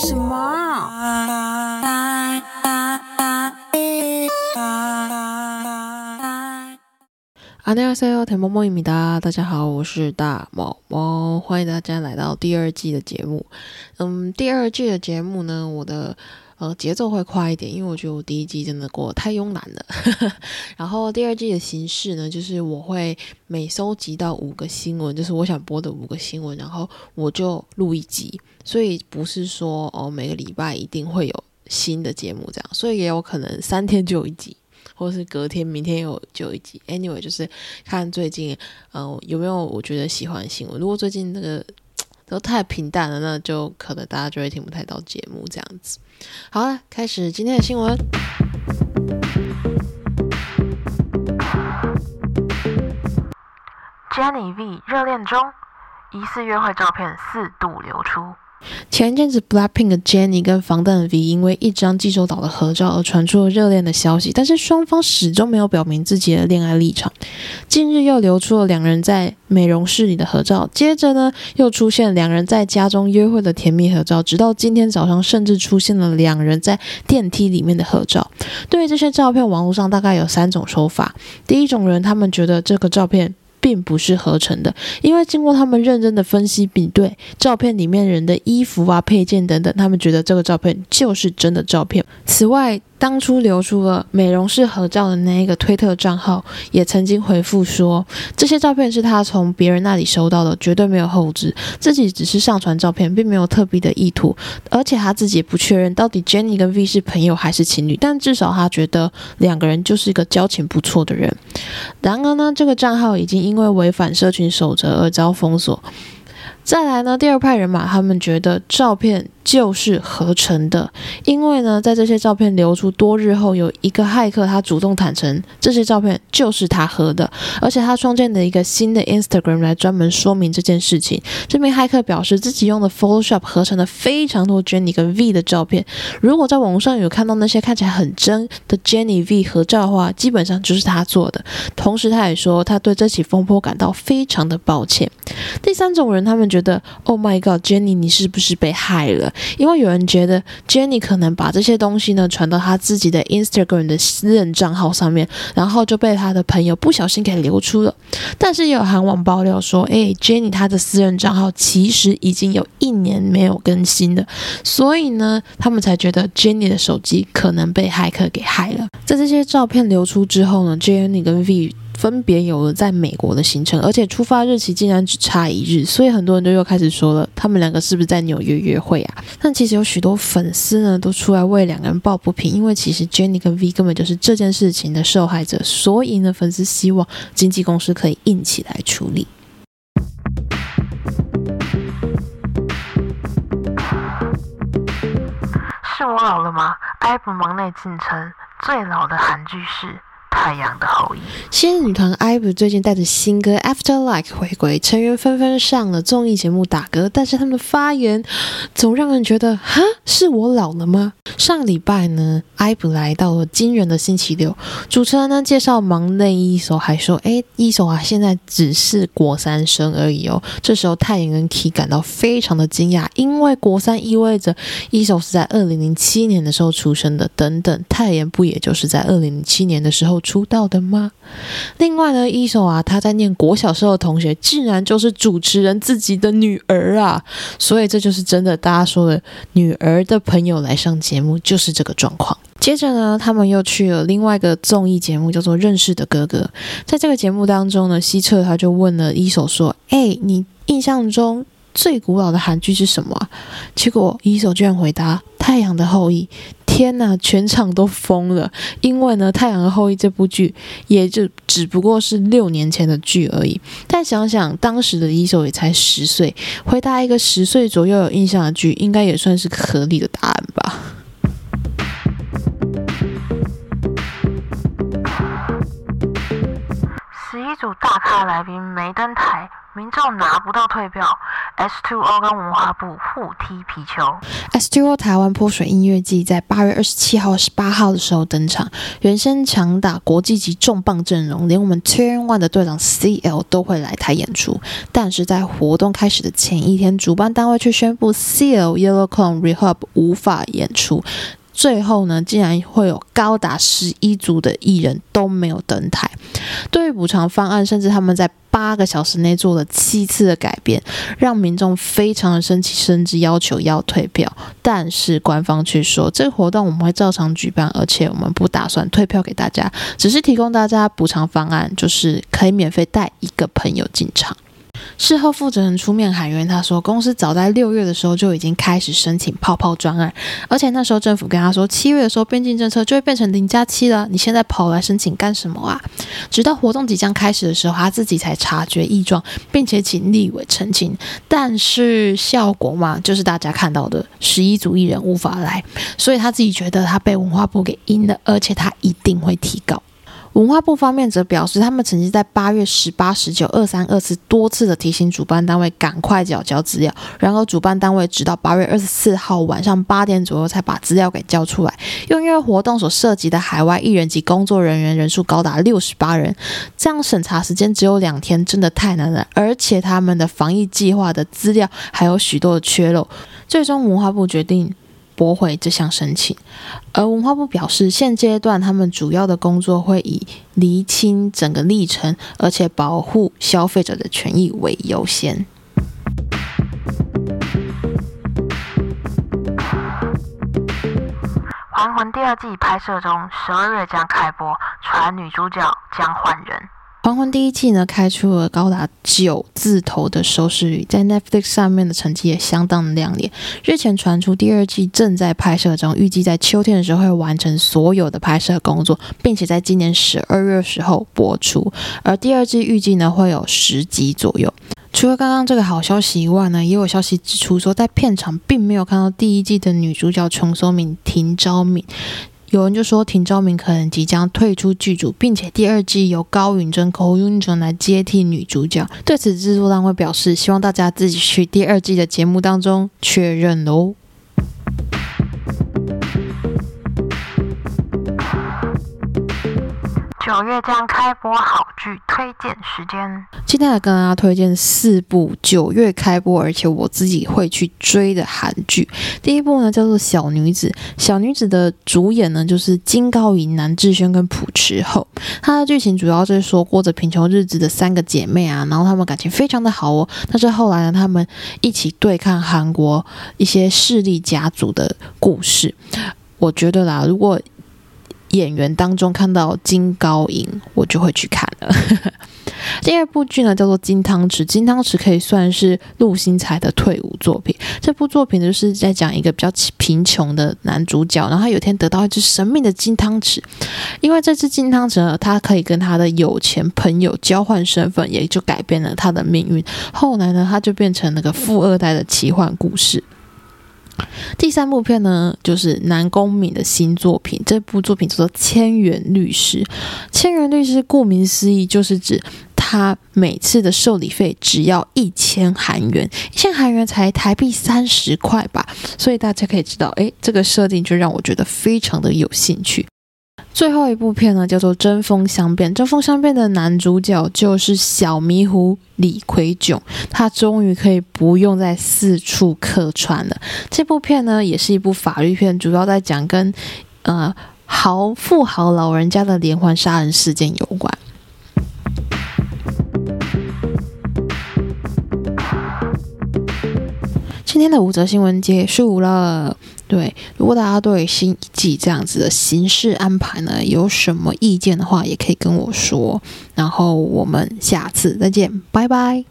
什么？안녕하세요，田萌萌입니다。大家好，我是大毛毛，欢迎大家来到第二季的节目。嗯，第二季的节目呢，我的 呃节奏会快一点，因为我觉得我第一季真的过得太慵懒了。然后第二季的形式呢，就是我会每收集到五个新闻，就是我想播的五个新闻，然后我就录一集。所以不是说哦每个礼拜一定会有新的节目这样，所以也有可能三天就有一集。或是隔天、明天有就有一集，anyway 就是看最近，呃，有没有我觉得喜欢的新闻。如果最近那个都太平淡了，那就可能大家就会听不太到节目这样子。好了，开始今天的新闻。Jenny V 热恋中，疑似约会照片四度流出。前阵子，Blackpink 的 Jennie 跟防弹 V 因为一张济州岛的合照而传出了热恋的消息，但是双方始终没有表明自己的恋爱立场。近日又流出了两人在美容室里的合照，接着呢又出现两人在家中约会的甜蜜合照，直到今天早上甚至出现了两人在电梯里面的合照。对于这些照片，网络上大概有三种说法。第一种人，他们觉得这个照片。并不是合成的，因为经过他们认真的分析比对，照片里面人的衣服啊、配件等等，他们觉得这个照片就是真的照片。此外，当初流出了美容室合照的那一个推特账号，也曾经回复说，这些照片是他从别人那里收到的，绝对没有后置，自己只是上传照片，并没有特别的意图，而且他自己也不确认到底 Jenny 跟 V 是朋友还是情侣，但至少他觉得两个人就是一个交情不错的人。然而呢，这个账号已经因为违反社群守则而遭封锁。再来呢，第二派人马，他们觉得照片。就是合成的，因为呢，在这些照片流出多日后，有一个骇客他主动坦诚这些照片就是他合的，而且他创建了一个新的 Instagram 来专门说明这件事情。这名骇客表示自己用的 Photoshop 合成了非常多 Jenny 跟 V 的照片。如果在网上有看到那些看起来很真的 Jenny V 合照的话，基本上就是他做的。同时，他也说他对这起风波感到非常的抱歉。第三种人，他们觉得 Oh my God，Jenny 你是不是被害了？因为有人觉得 Jenny 可能把这些东西呢传到他自己的 Instagram 的私人账号上面，然后就被他的朋友不小心给流出了。但是也有韩网爆料说，哎，Jenny 她的私人账号其实已经有一年没有更新了，所以呢，他们才觉得 Jenny 的手机可能被骇客给害了。在这些照片流出之后呢，Jenny 跟 V。分别有了在美国的行程，而且出发日期竟然只差一日，所以很多人都又开始说了，他们两个是不是在纽约约会啊？但其实有许多粉丝呢都出来为两个人抱不平，因为其实 Jenny 跟 V 根本就是这件事情的受害者，所以呢，粉丝希望经纪公司可以硬起来处理。是我老了吗？IVE 忙内进称最老的韩剧是。太阳的后裔，新女团 IVE 最近带着新歌 After Like 回归，成员纷纷上了综艺节目打歌，但是他们的发言总让人觉得，哈，是我老了吗？上礼拜呢，IVE 来到了惊人的星期六，主持人呢介绍忙内一手，还说，哎，一手啊，现在只是国三生而已哦。这时候太阳跟 Key 感到非常的惊讶，因为国三意味着一手是在二零零七年的时候出生的，等等，太阳不也就是在二零零七年的时候。出道的吗？另外呢，一手啊，他在念国小时候的同学，竟然就是主持人自己的女儿啊！所以这就是真的，大家说的女儿的朋友来上节目，就是这个状况。接着呢，他们又去了另外一个综艺节目，叫做《认识的哥哥》。在这个节目当中呢，西澈他就问了一手说：“哎，你印象中最古老的韩剧是什么？”结果一手居然回答：“太阳的后裔。”天呐，全场都疯了，因为呢，《太阳的后裔》这部剧也就只不过是六年前的剧而已。但想想当时的一手也才十岁，回答一个十岁左右有印象的剧，应该也算是合理的答案吧。大咖来宾没登台，民众拿不到退票 S2O 跟文化部互踢皮球。S2O 台湾泼水音乐季在八月二十七号、十八号的时候登场，原先强打国际级重磅阵容，连我们 Turn One 的队长 CL 都会来台演出。但是在活动开始的前一天，主办单位却宣布 CL、Yellow Cone、Rehab 无法演出。最后呢，竟然会有高达十一组的艺人都没有登台。对于补偿方案，甚至他们在八个小时内做了七次的改变，让民众非常的生气，甚至要求要退票。但是官方却说，这个活动我们会照常举办，而且我们不打算退票给大家，只是提供大家补偿方案，就是可以免费带一个朋友进场。事后负责人出面喊冤，他说公司早在六月的时候就已经开始申请泡泡专案，而且那时候政府跟他说七月的时候边境政策就会变成零加七了，你现在跑来申请干什么啊？直到活动即将开始的时候，他自己才察觉异状，并且请立委澄清，但是效果嘛，就是大家看到的十一组艺人无法来，所以他自己觉得他被文化部给阴了，而且他一定会提高。文化部方面则表示，他们曾经在八月十八、十九、二三、二次多次的提醒主办单位赶快缴交资料，然而主办单位直到八月二十四号晚上八点左右才把资料给交出来。又因为活动所涉及的海外艺人及工作人员人数高达六十八人，这样审查时间只有两天，真的太难了。而且他们的防疫计划的资料还有许多的缺漏，最终文化部决定。驳回这项申请，而文化部表示，现阶段他们主要的工作会以厘清整个历程，而且保护消费者的权益为优先。《还魂》第二季拍摄中，十二月将开播，传女主角将换人。《黄昏》第一季呢，开出了高达九字头的收视率，在 Netflix 上面的成绩也相当的亮眼。日前传出第二季正在拍摄中，预计在秋天的时候会完成所有的拍摄工作，并且在今年十二月时候播出。而第二季预计呢会有十集左右。除了刚刚这个好消息以外呢，也有消息指出说，在片场并没有看到第一季的女主角琼松敏、廷昭敏。有人就说廷昭明可能即将退出剧组，并且第二季由高允贞、高允贞来接替女主角。对此，制作单位表示，希望大家自己去第二季的节目当中确认喽。九月将开播好剧推荐时间，今天来跟大家推荐四部九月开播，而且我自己会去追的韩剧。第一部呢叫做《小女子》，小女子的主演呢就是金高银、南智轩跟朴持厚。它的剧情主要就是说过着贫穷日子的三个姐妹啊，然后她们感情非常的好哦。但是后来呢，她们一起对抗韩国一些势力家族的故事。我觉得啦，如果演员当中看到金高银，我就会去看了。第二部剧呢叫做《金汤匙》，金汤匙可以算是陆星材的退伍作品。这部作品就是在讲一个比较贫穷的男主角，然后他有天得到一只神秘的金汤匙，因为这只金汤匙呢，他可以跟他的有钱朋友交换身份，也就改变了他的命运。后来呢，他就变成那个富二代的奇幻故事。第三部片呢，就是南宫敏的新作品。这部作品叫做《千元律师》。千元律师顾名思义，就是指他每次的受理费只要一千韩元，一千韩元才台币三十块吧。所以大家可以知道，诶，这个设定就让我觉得非常的有兴趣。最后一部片呢，叫做《针锋相辩》。《针锋相辩》的男主角就是小迷糊李奎炯，他终于可以不用再四处客串了。这部片呢，也是一部法律片，主要在讲跟呃豪富豪老人家的连环杀人事件有关。今天的五则新闻结束了。对，如果大家对新一季这样子的形式安排呢，有什么意见的话，也可以跟我说。然后我们下次再见，拜拜。